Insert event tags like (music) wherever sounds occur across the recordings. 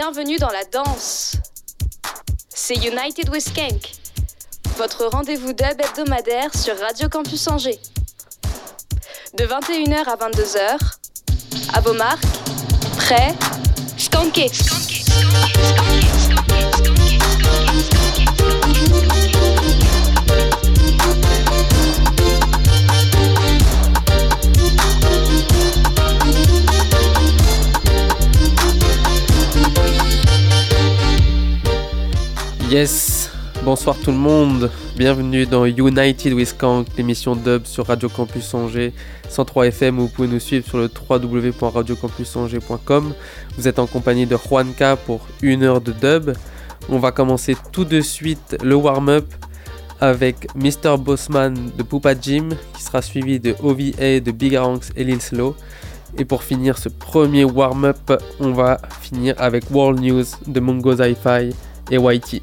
Bienvenue dans la danse. C'est United with Skank, votre rendez-vous dub hebdomadaire sur Radio Campus Angers. De 21h à 22h, à vos marques, prêts, skanké. Yes, bonsoir tout le monde, bienvenue dans United with Kank, l'émission dub sur Radio Campus Angers 103 FM vous pouvez nous suivre sur le www.radiocampusangers.com. Vous êtes en compagnie de Juanca pour une heure de dub. On va commencer tout de suite le warm-up avec Mr. Bossman de Poupa Jim qui sera suivi de OVA de Big Ranks et Lil Slow. Et pour finir ce premier warm-up, on va finir avec World News de Mongo et Whitey.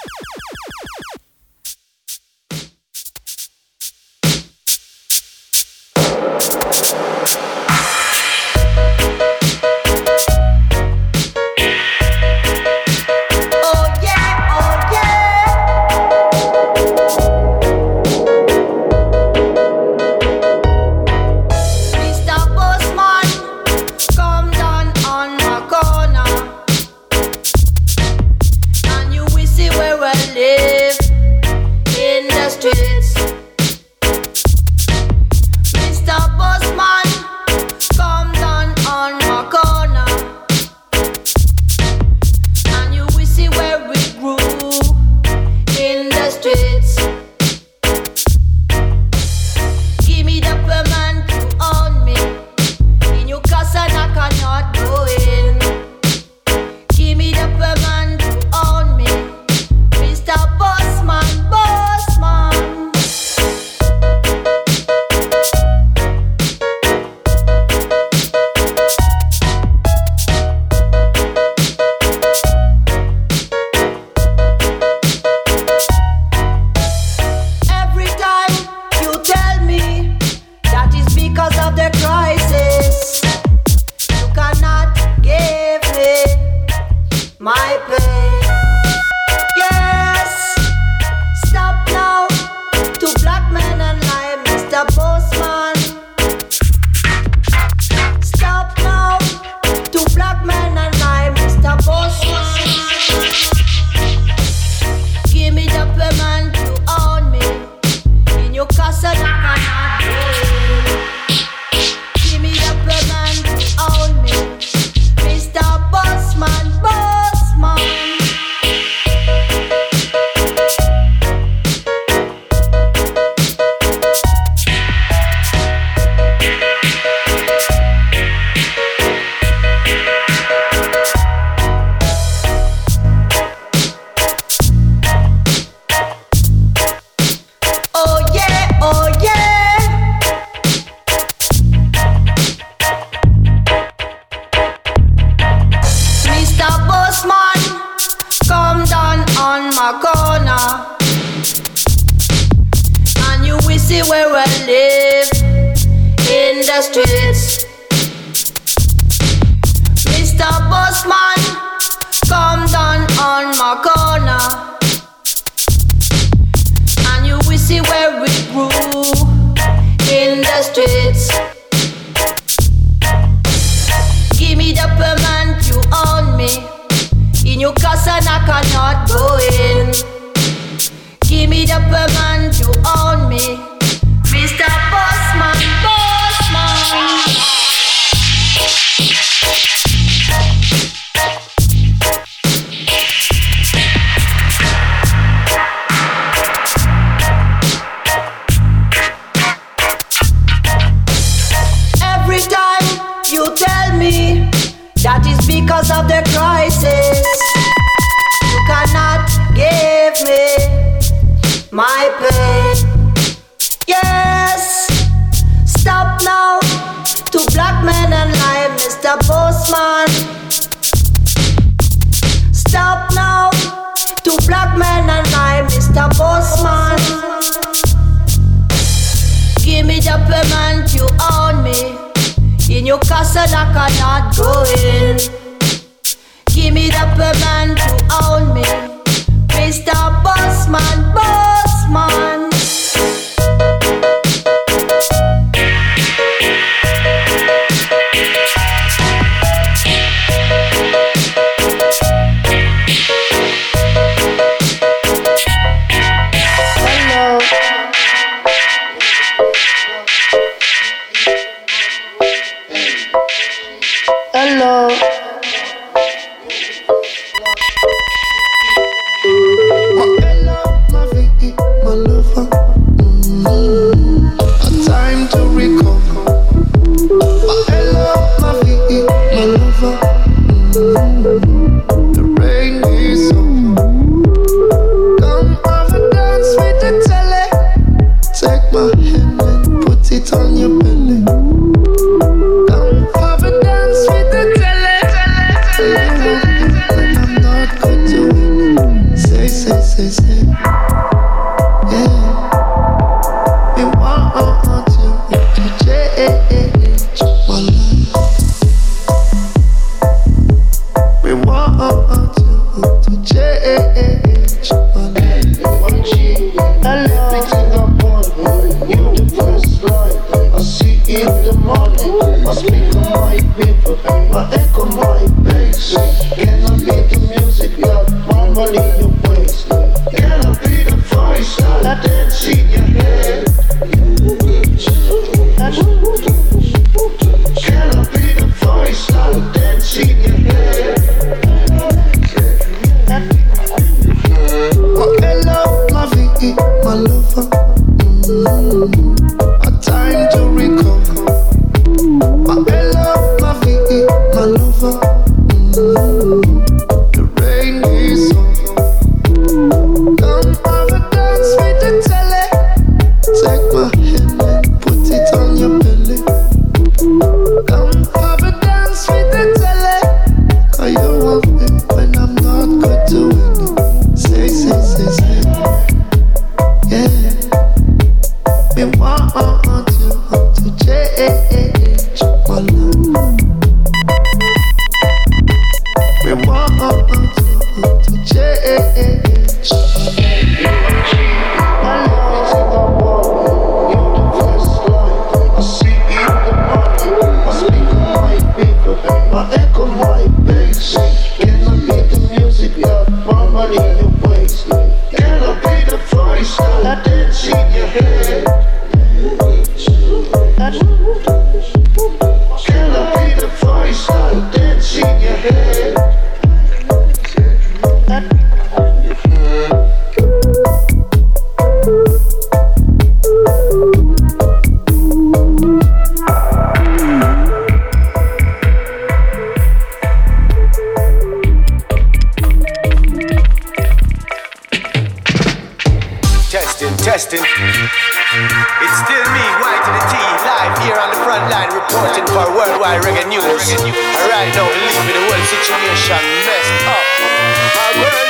testing. It's still me, Y to the T, live here on the front line, reporting for worldwide reggae news. I now believe in the world situation messed up.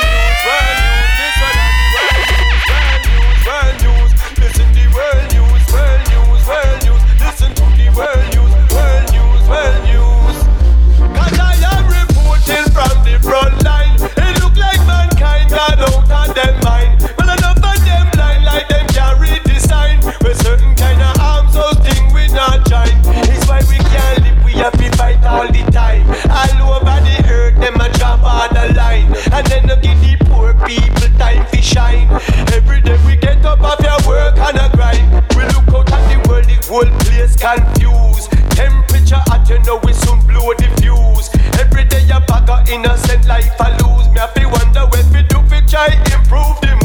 And then you give the poor people time to shine. Every day we get up off your work and a grind. We look out at the world, the whole place confused. Temperature at you know we soon blow the fuse. Every day a bag of innocent life I lose. Me I feel wonder when we do fi try improve the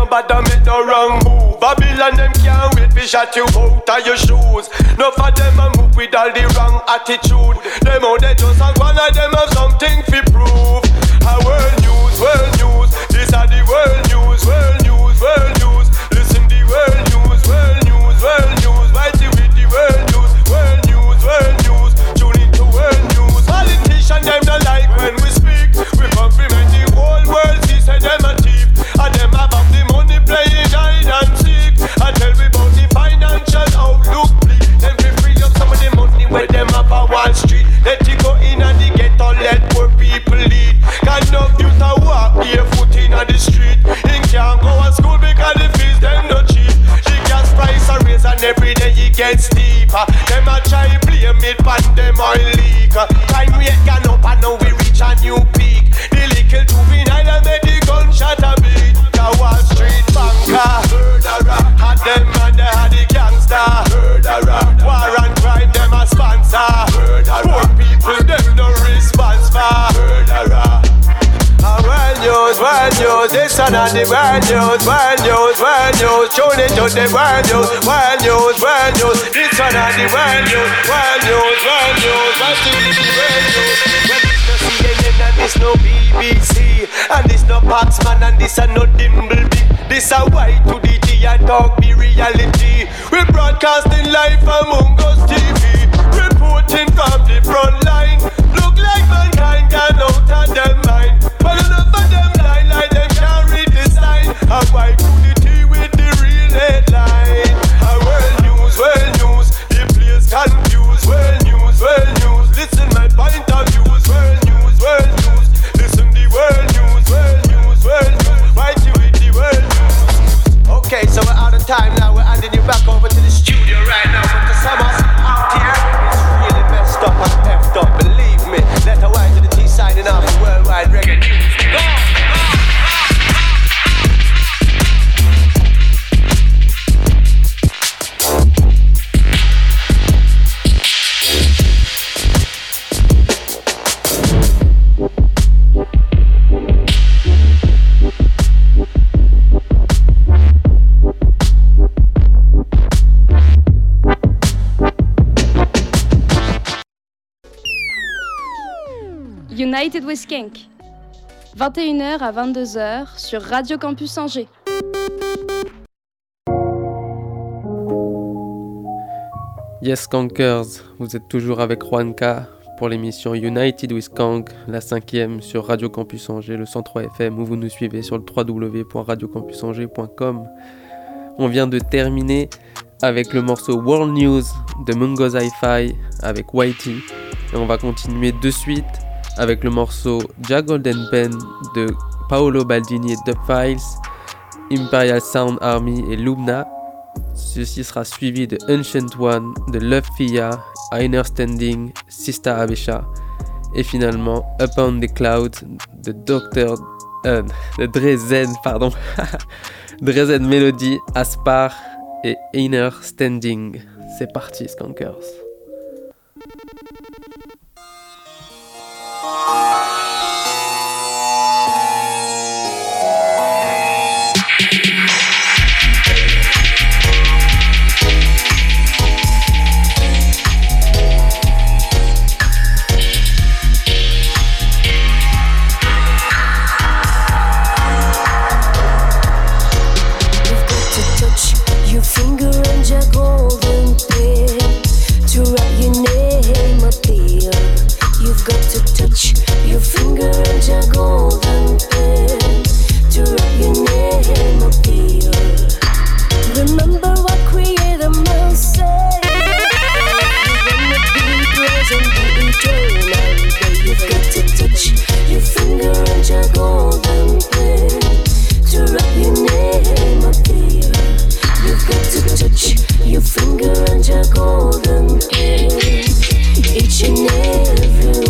no nobody make no wrong move. Babylon them can't wait fi shut you out of your shoes. No of them a move with all the wrong attitude. Them out they just a one of them have something fi prove. A world news, world say it gets deeper. Them a try blame it but them oil leak. Time we gone up and now we reach a new peak. The little juvenile made the gunshot a beat. The Wall Street banker, murderer. Had them and they had the gangster, murderer. War and crime them a sponsor, murderer. Poor people them no response for, murderer. And world news, world news, this and the world news, world news. Tune into the world news, world news, world news. This one on the world news, world news, world news. Watch the world news. Well, this no CNN and this no BBC, and this no Paxman and this a no Dimbleby. This a Y to the G and talk be reality. We broadcasting live from Mungos TV, reporting from the front line. Look like mankind can out of their mind, but enough of them lie like them can't read the sign. And why United with Skank. 21h à 22h sur Radio Campus Angers. Yes Skankers, vous êtes toujours avec Juanca pour l'émission United with Skank, la cinquième sur Radio Campus Angers, le 103 FM, où vous nous suivez sur le www.radiocampusangers.com. On vient de terminer avec le morceau World News de Mungo's Hi-Fi avec Whitey. Et on va continuer de suite avec le morceau Ja Golden Pen de Paolo Baldini et Dub Files, Imperial Sound Army et Lumna. Ceci sera suivi de Ancient One, de Love Fia, Inner Standing, Sista Abesha et finalement Up on the Cloud de Dr. Euh, de Drezen, pardon. (laughs) Drezen Melody, Aspar et Inner Standing. C'est parti, Skankers. Your finger and your golden key Each and every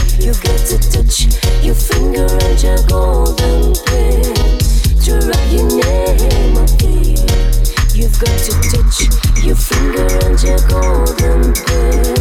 you've got to touch your finger and your golden pen to write your name up there. You've got to touch your finger and your golden pen,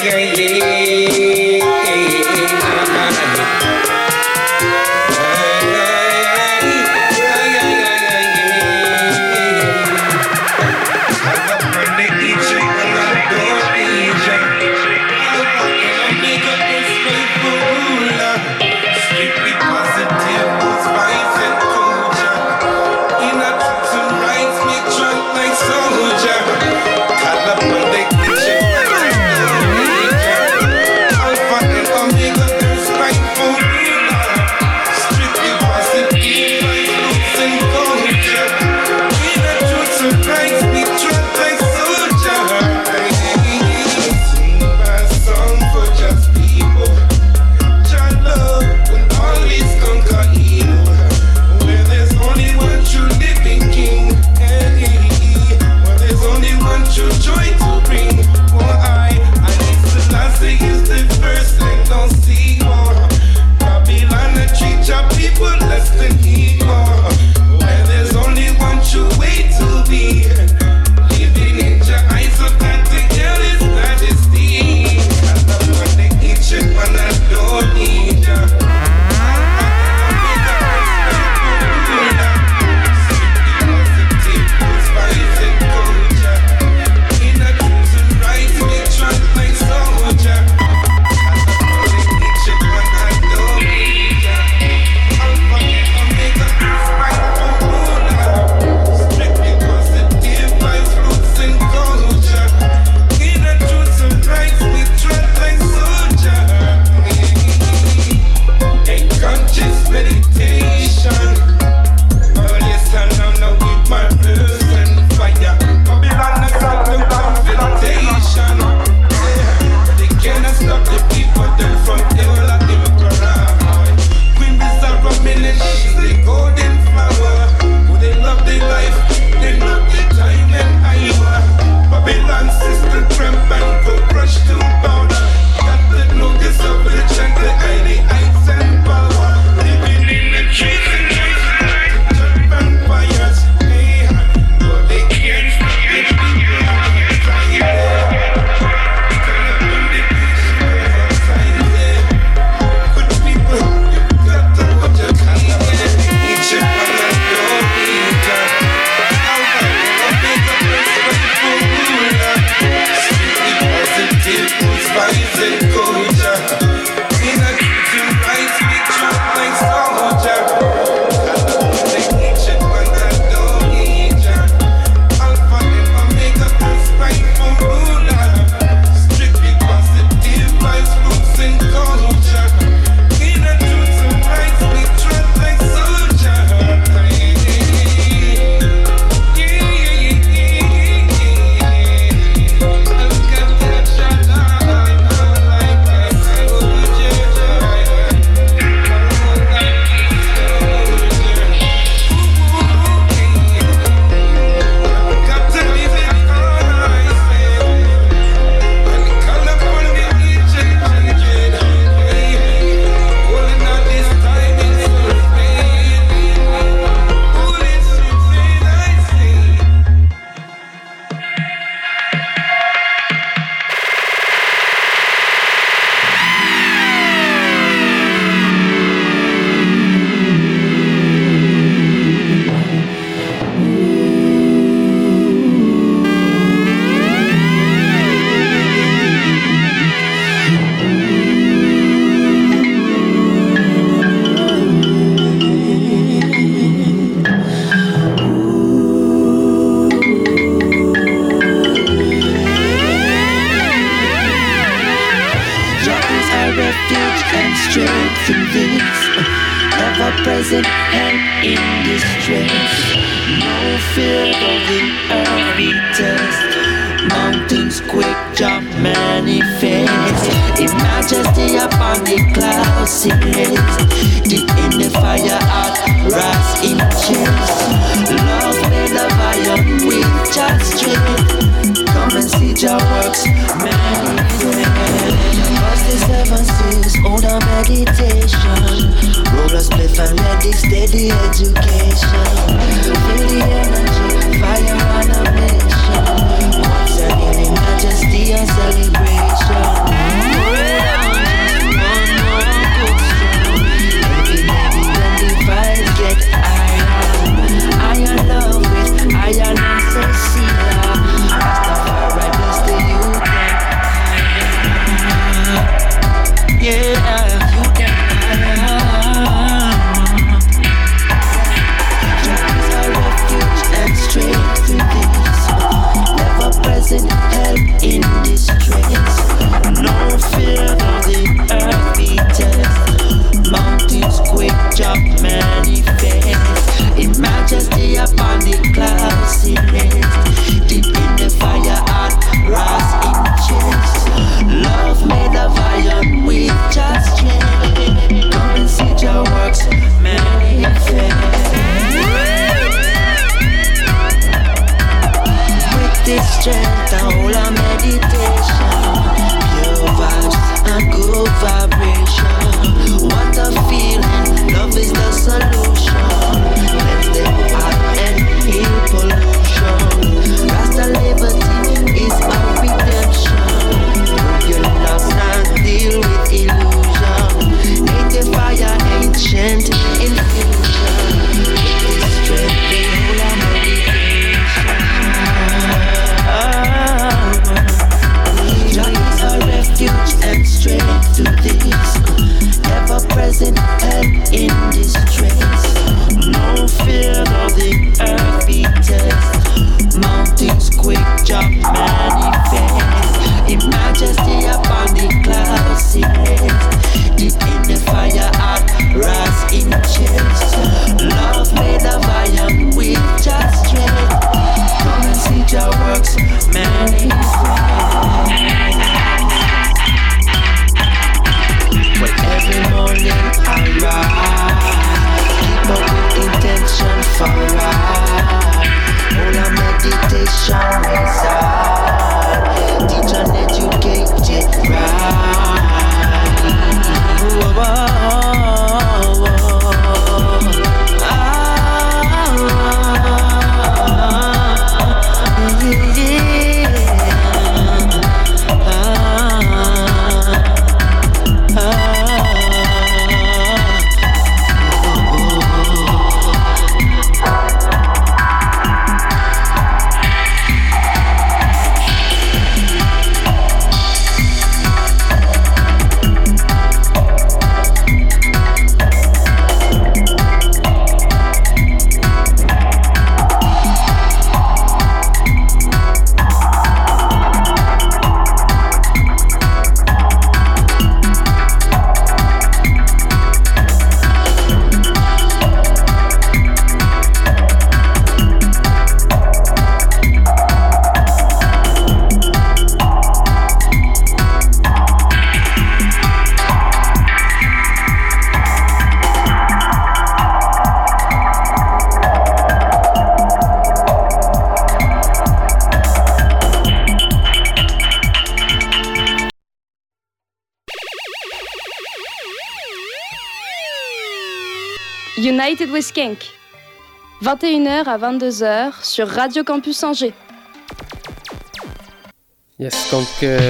yeah, yeah. in this distress. United with Skank. 21h à 22h sur Radio Campus Angers. Yes, Skanker,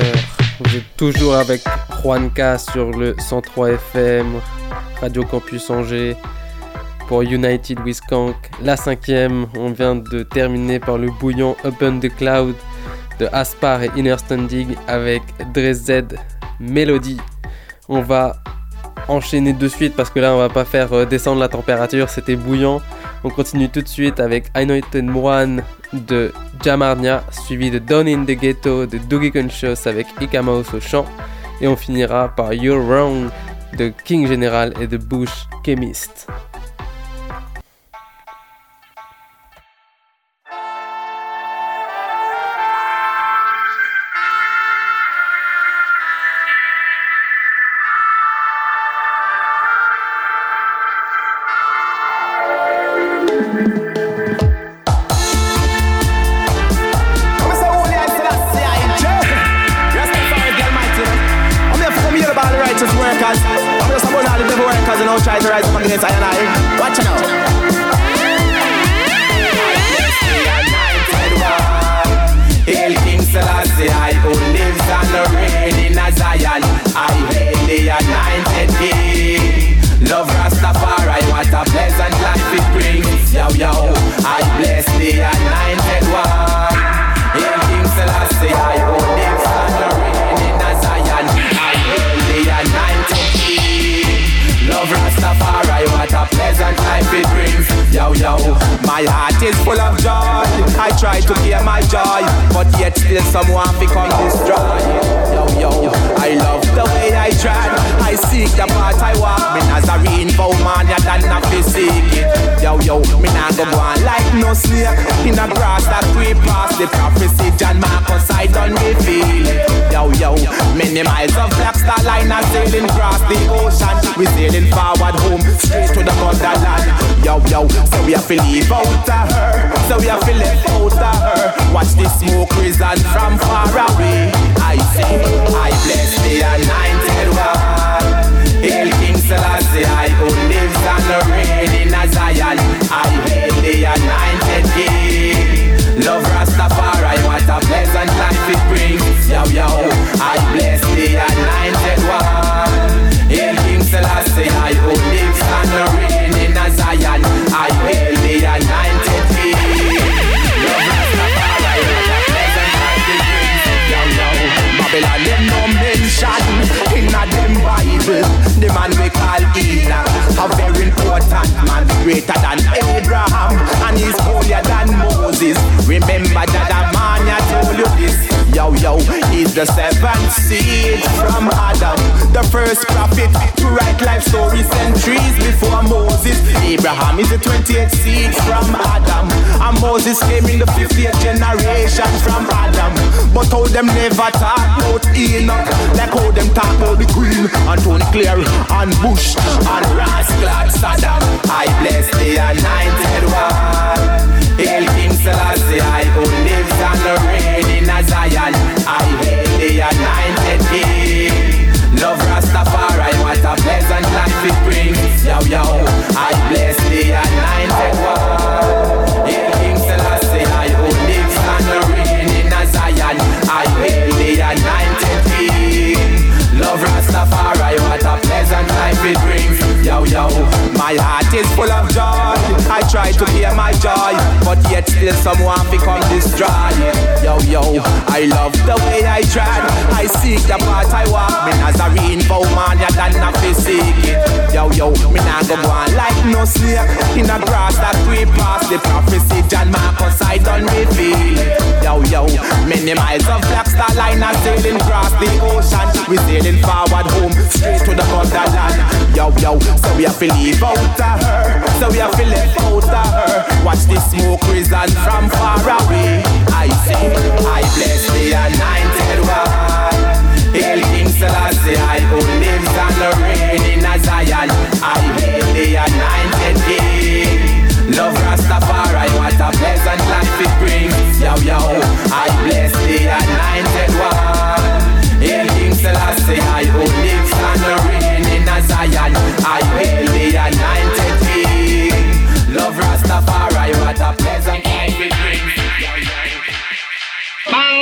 vous êtes toujours avec Juanca sur le 103 FM, Radio Campus Angers, pour United with Skank. La cinquième, on vient de terminer par le bouillon Open the Cloud de Aspar et Inner Standing avec Dresd Melody. On va enchaîner de suite parce que là on va pas faire euh, descendre la température, c'était bouillant. On continue tout de suite avec and One de Jamarnia, suivi de Down in the Ghetto de Dougie Conscious avec Ikamaos au chant. Et on finira par You're Wrong de King General et de Bush Chemist. Yo, yo, my heart is full of joy. I try to keep my joy, but yet still someone become destroyed. Yo, yo, I love the way I tread. I seek the path I walk. Me Nazarene bow man, ya than a it. Yo, yo, me nah go on like no snake in the grass that we pass. The prophecy John Marcus I done it. Yo, yo, many miles of black star line are sailing across the ocean. We sailing forward home, straight to the motherland. Yo, yo, so we have to leave out of her. So we have to left out of her. Watch the smoke risen from far away. I say, I bless the anointed one. Hail King Selassie, I who lives and reigns in Zion. I hail the anointed greater than Abraham, and he's holier than Moses. Remember that a man told you this. Yo, yo, he's the seventh seed from Adam, the first prophet to write life stories centuries before Moses. Abraham is the 28th seed from Adam, and Moses came in the 50th generation from Adam. But how them never talk about Enoch, like how them talk about the Queen, and Tony Claire, and Bush, and Rascal, Saddam. I bless the anointed one. Hail King Selassie, I who lives and reign in a Zion. I hail the anointed King. Love Rastafari, what a pleasant life it brings. Yo, yo, I bless the anointed one. Hail King Selassie, I who lives and reign in a Zion. I hail the anointed King. Love Rastafari, what a pleasant life it brings. Yo, yo, my heart is full of joy. I try to bear my joy, but yet still someone become destroyed. Yo, yo, I love the way I tread. I seek the path I walk. Me Nazarene, bow man, ya than a seek it. Yo, yo, me nah go on like no snake in the grass that we pass. The prophecy John Marcus I done reveal. Yo, yo, many miles of black star line are sailing across the ocean. We sailing forward home, straight to the motherland. Yo, yo, so we have to leave out of her. So we have to live out of her. Watch the smoke risen from far away. I say, I bless the anointed one. Hail King Selassie, I who lives and reign in a Zion. I hail the anointed King. Love Rastafari, what a pleasant life it brings. Yo, yo, I bless the anointed one.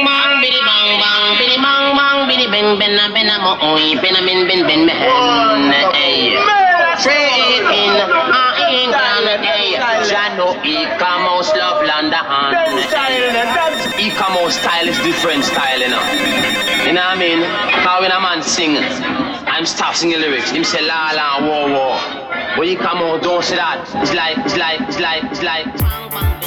Bang biddy bang bang biddy bang bang biddy ben ben a ben a mo oi ben a ben ben ben ben hey Trade in uh, England hey Jano e-commerce love London e-commerce style is different style you know you know what I mean how when a man sing I'm stop singing lyrics him say la la war war but e-commerce don't say that it's like it's like it's like it's like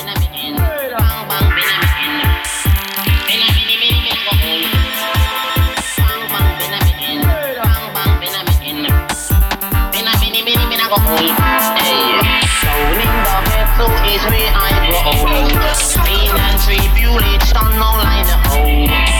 of me. Hey, rolling the vessel is where I grow. Pain and tribulation all I know.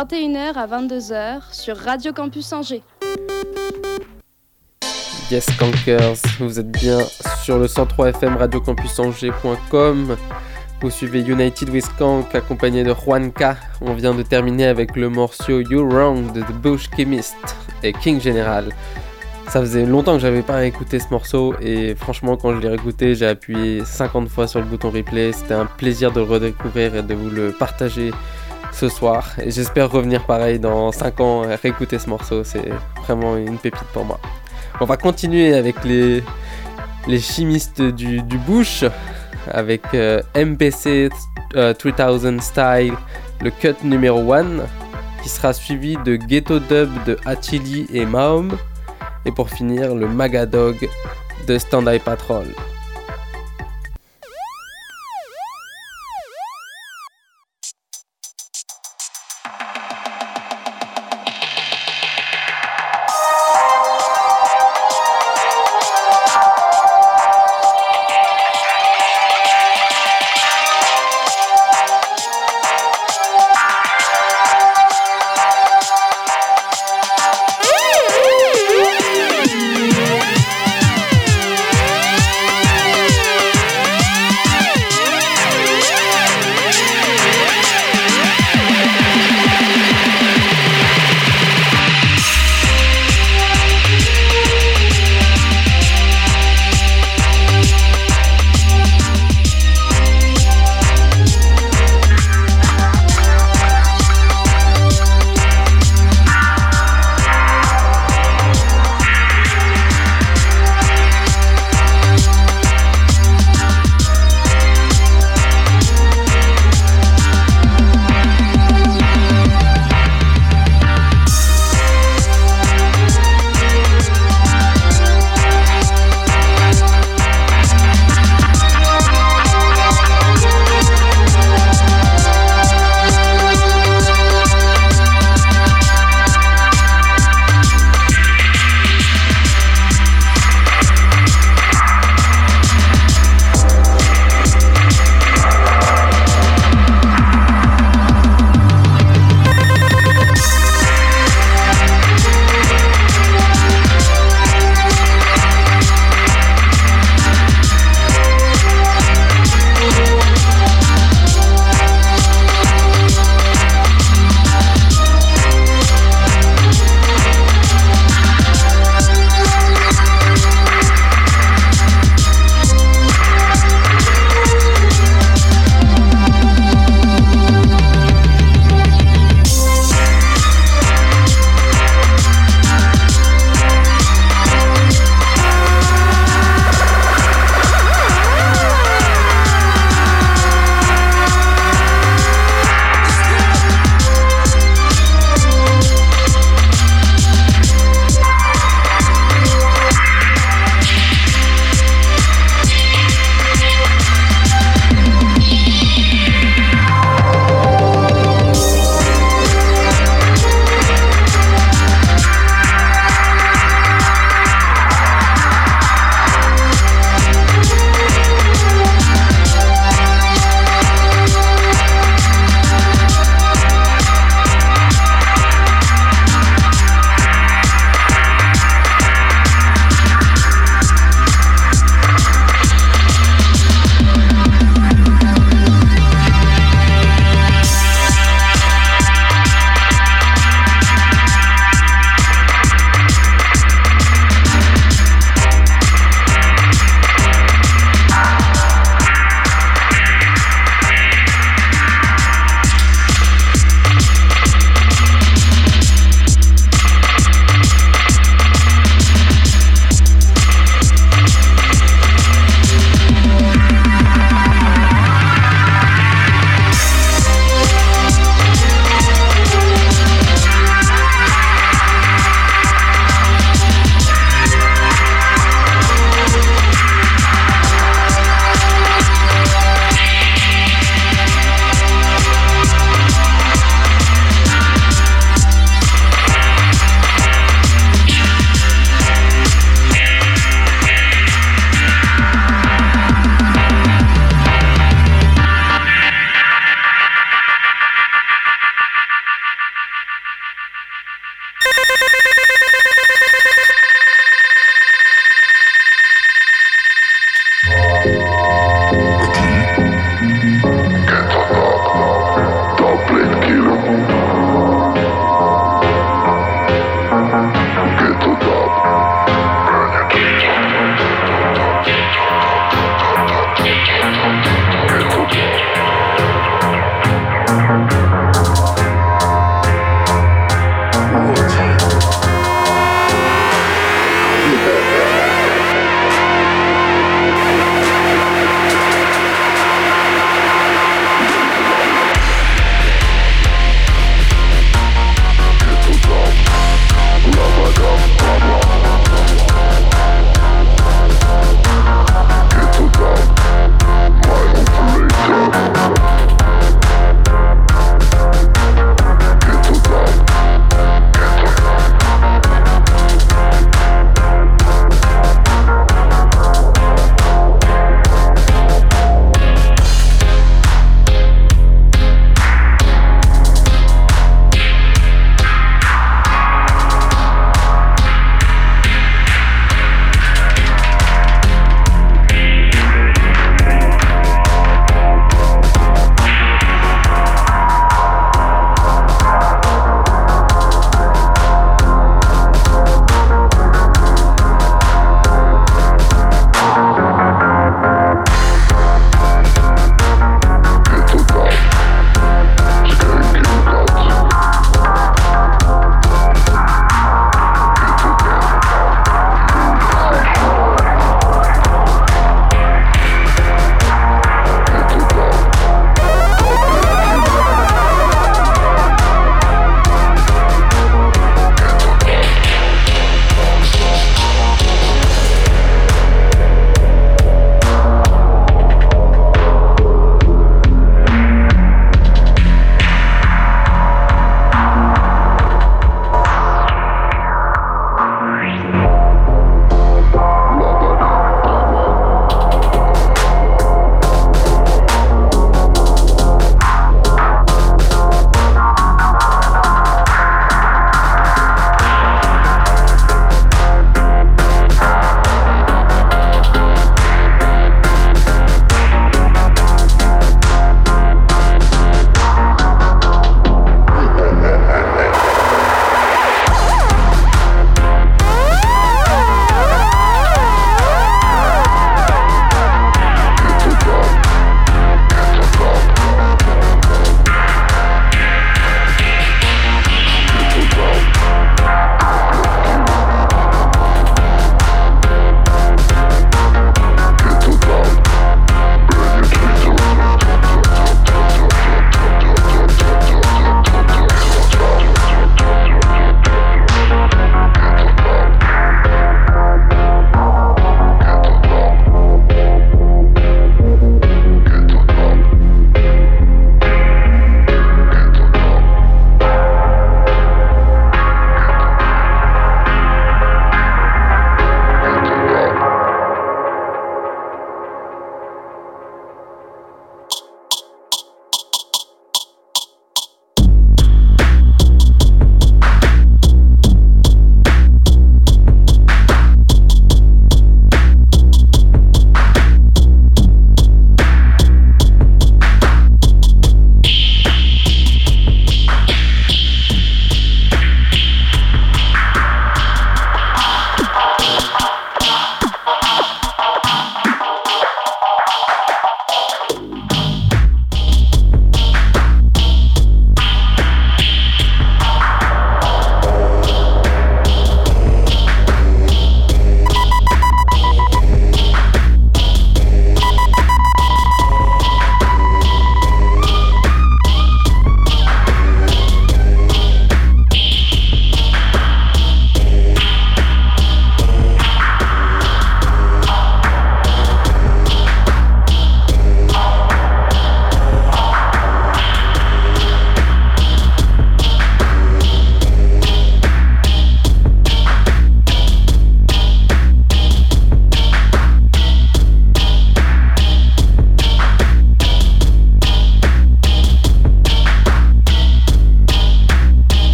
21h à 22h sur Radio Campus Angers. Yes, Cankers, vous êtes bien sur le 103 FM Radio Campus Angers.com. Vous suivez United with Kank accompagné de Juanca. On vient de terminer avec le morceau You Wrong de The Bush Chemist et King General. Ça faisait longtemps que j'avais pas écouté ce morceau et franchement quand je l'ai réécouté j'ai appuyé 50 fois sur le bouton replay. C'était un plaisir de le redécouvrir et de vous le partager ce soir. Et j'espère revenir pareil dans 5 ans et réécouter ce morceau. C'est vraiment une pépite pour moi. On va continuer avec les, les chimistes du, Bush, avec euh, MPC 3000 euh, Style, le cut numéro 1, qui sera suivi de Ghetto Dub de Achili et Mahom. Et pour finir, le Magadog de Stand Eye Patrol.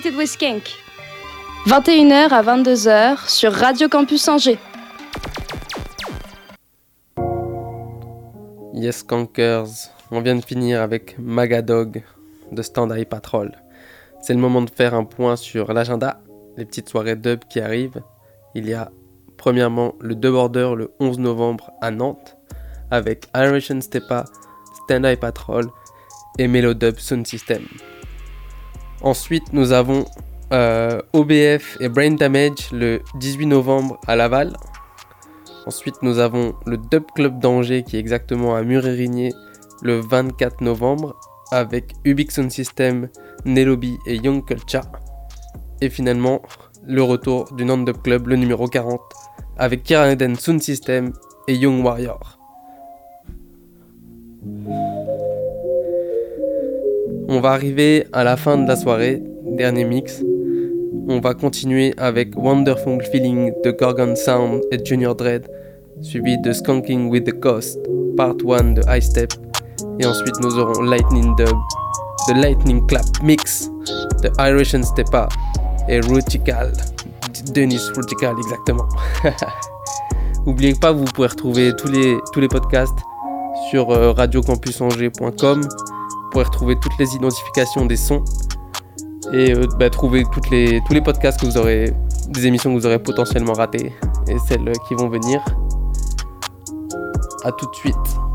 United with Skank. 21h à 22h sur Radio Campus Angers. Yes Cankers, on vient de finir avec Magadog de Stand Eye Patrol. C'est le moment de faire un point sur l'agenda, les petites soirées dub qui arrivent. Il y a premièrement le Dub Order le 11 novembre à Nantes avec and Stepa, Stand Eye Patrol et Melodub Sound System. Ensuite, nous avons euh, OBF et Brain Damage le 18 novembre à Laval. Ensuite, nous avons le Dub Club d'Angers qui est exactement à Murérigné le 24 novembre avec Ubix Sound System, Nelobi et Young Culture. Et finalement, le retour du Nantes Dub Club, le numéro 40, avec Kiraden Sound System et Young Warrior. On va arriver à la fin de la soirée, dernier mix. On va continuer avec Wonderful Feeling de Gorgon Sound et Junior Dread, suivi de Skunking with the Coast, Part 1 de High Step. Et ensuite nous aurons Lightning Dub, The Lightning Clap Mix de Irish and Stepa et Rutical, Denis Rutical exactement. (laughs) N'oubliez pas, vous pouvez retrouver tous les, tous les podcasts sur euh, radiocampusangers.com. Pourrez retrouver toutes les identifications des sons et euh, bah, trouver toutes les, tous les podcasts que vous aurez, des émissions que vous aurez potentiellement ratées et celles qui vont venir. A tout de suite.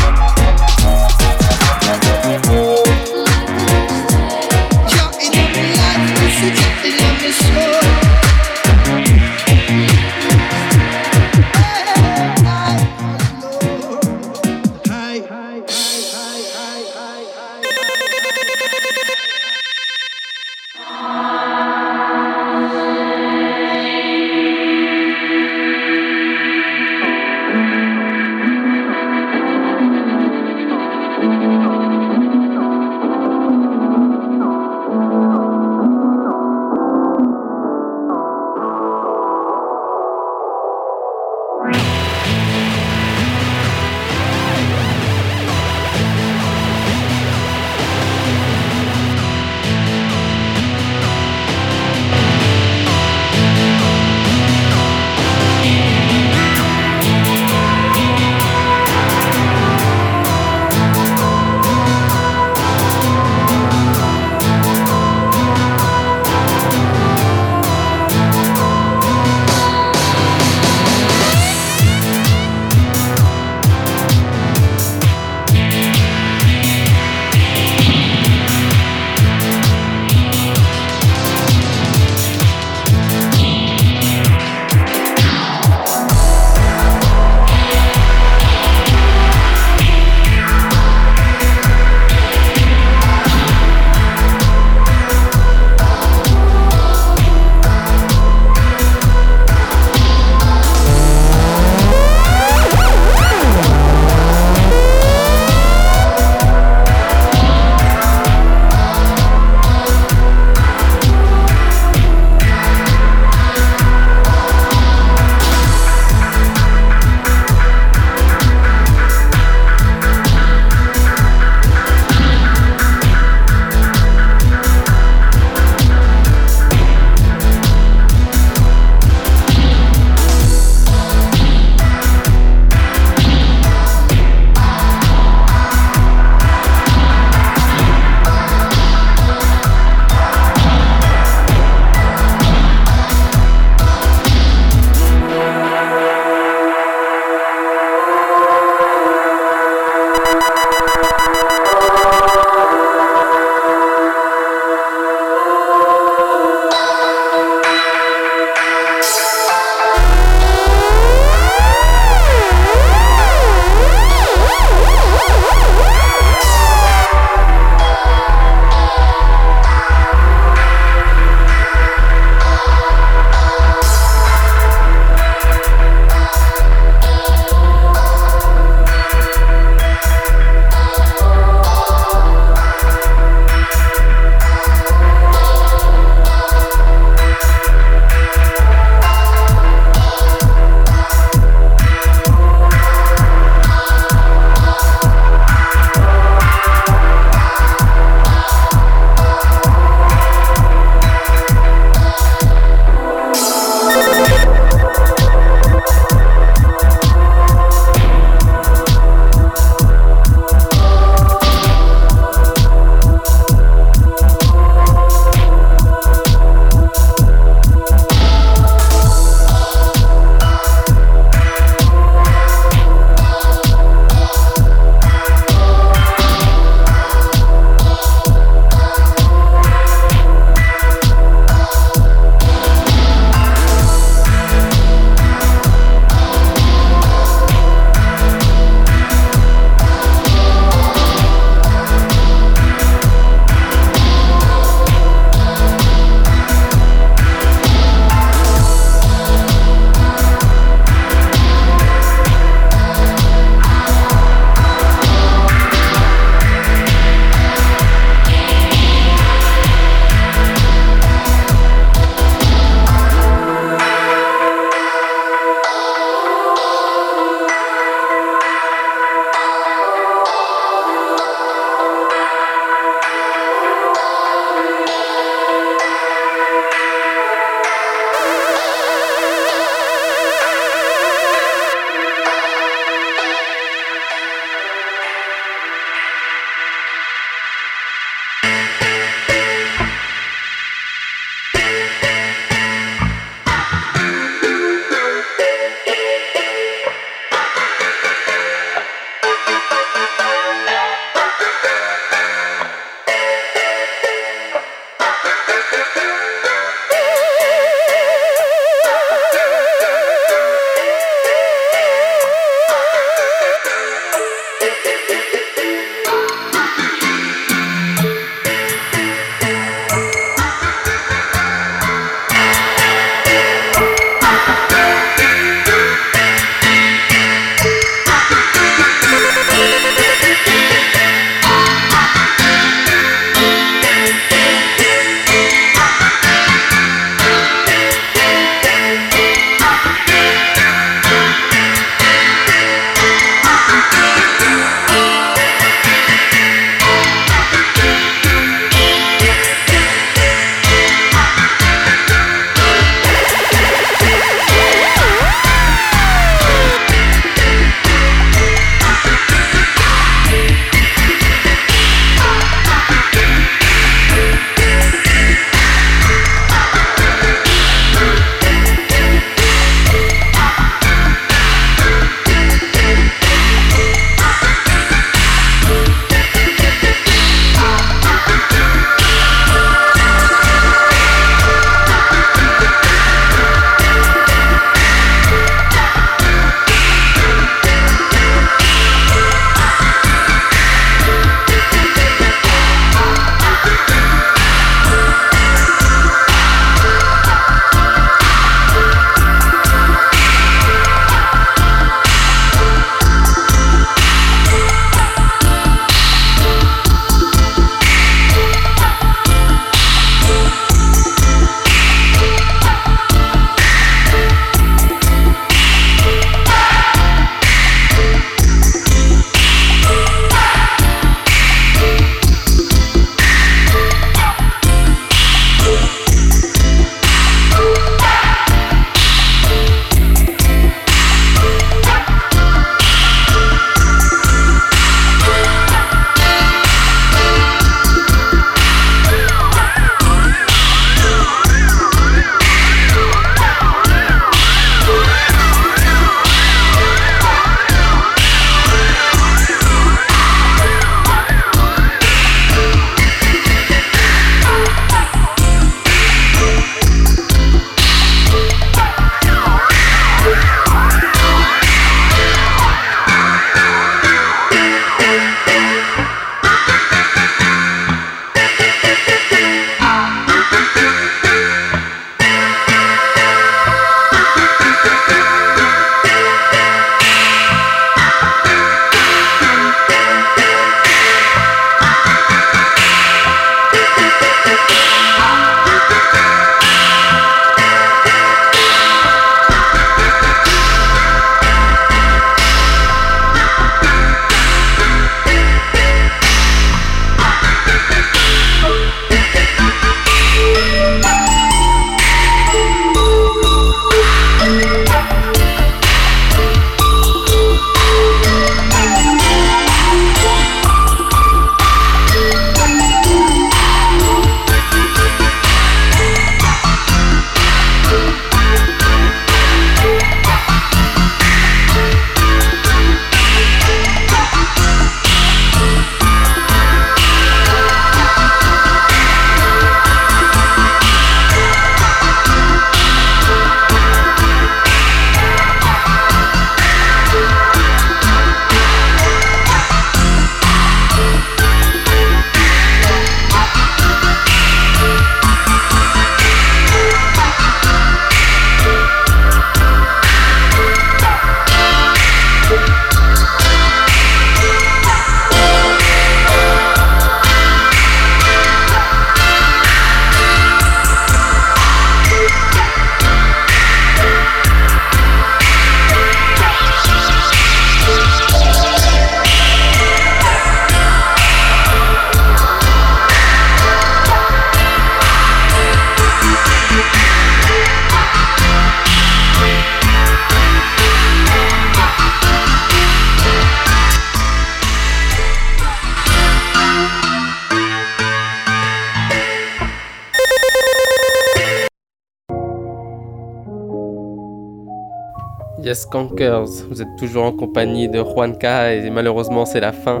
Yes Cankers, vous êtes toujours en compagnie de Juanca et malheureusement c'est la fin.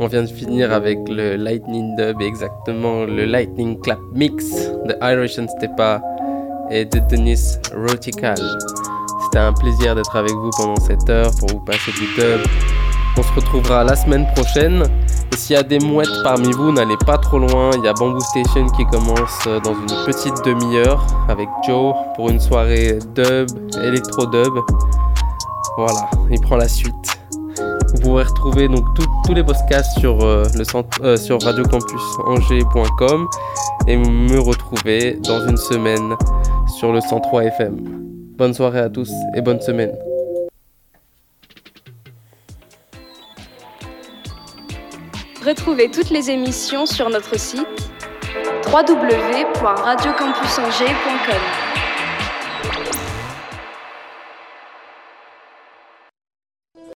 On vient de finir avec le Lightning Dub, exactement le Lightning Clap Mix de Irish and Stepa et de Denis Rotical. C'était un plaisir d'être avec vous pendant cette heure pour vous passer du dub. On se retrouvera la semaine prochaine. Et s'il y a des mouettes parmi vous, n'allez pas trop loin. Il y a Bamboo Station qui commence dans une petite demi-heure avec Joe pour une soirée dub, électro-dub. Voilà, il prend la suite. Vous pourrez retrouver donc tous les podcasts sur, euh, le centre, euh, et me retrouver dans une semaine sur le 103 FM. Bonne soirée à tous et bonne semaine. Retrouvez toutes les émissions sur notre site www.radiocampusangers.com.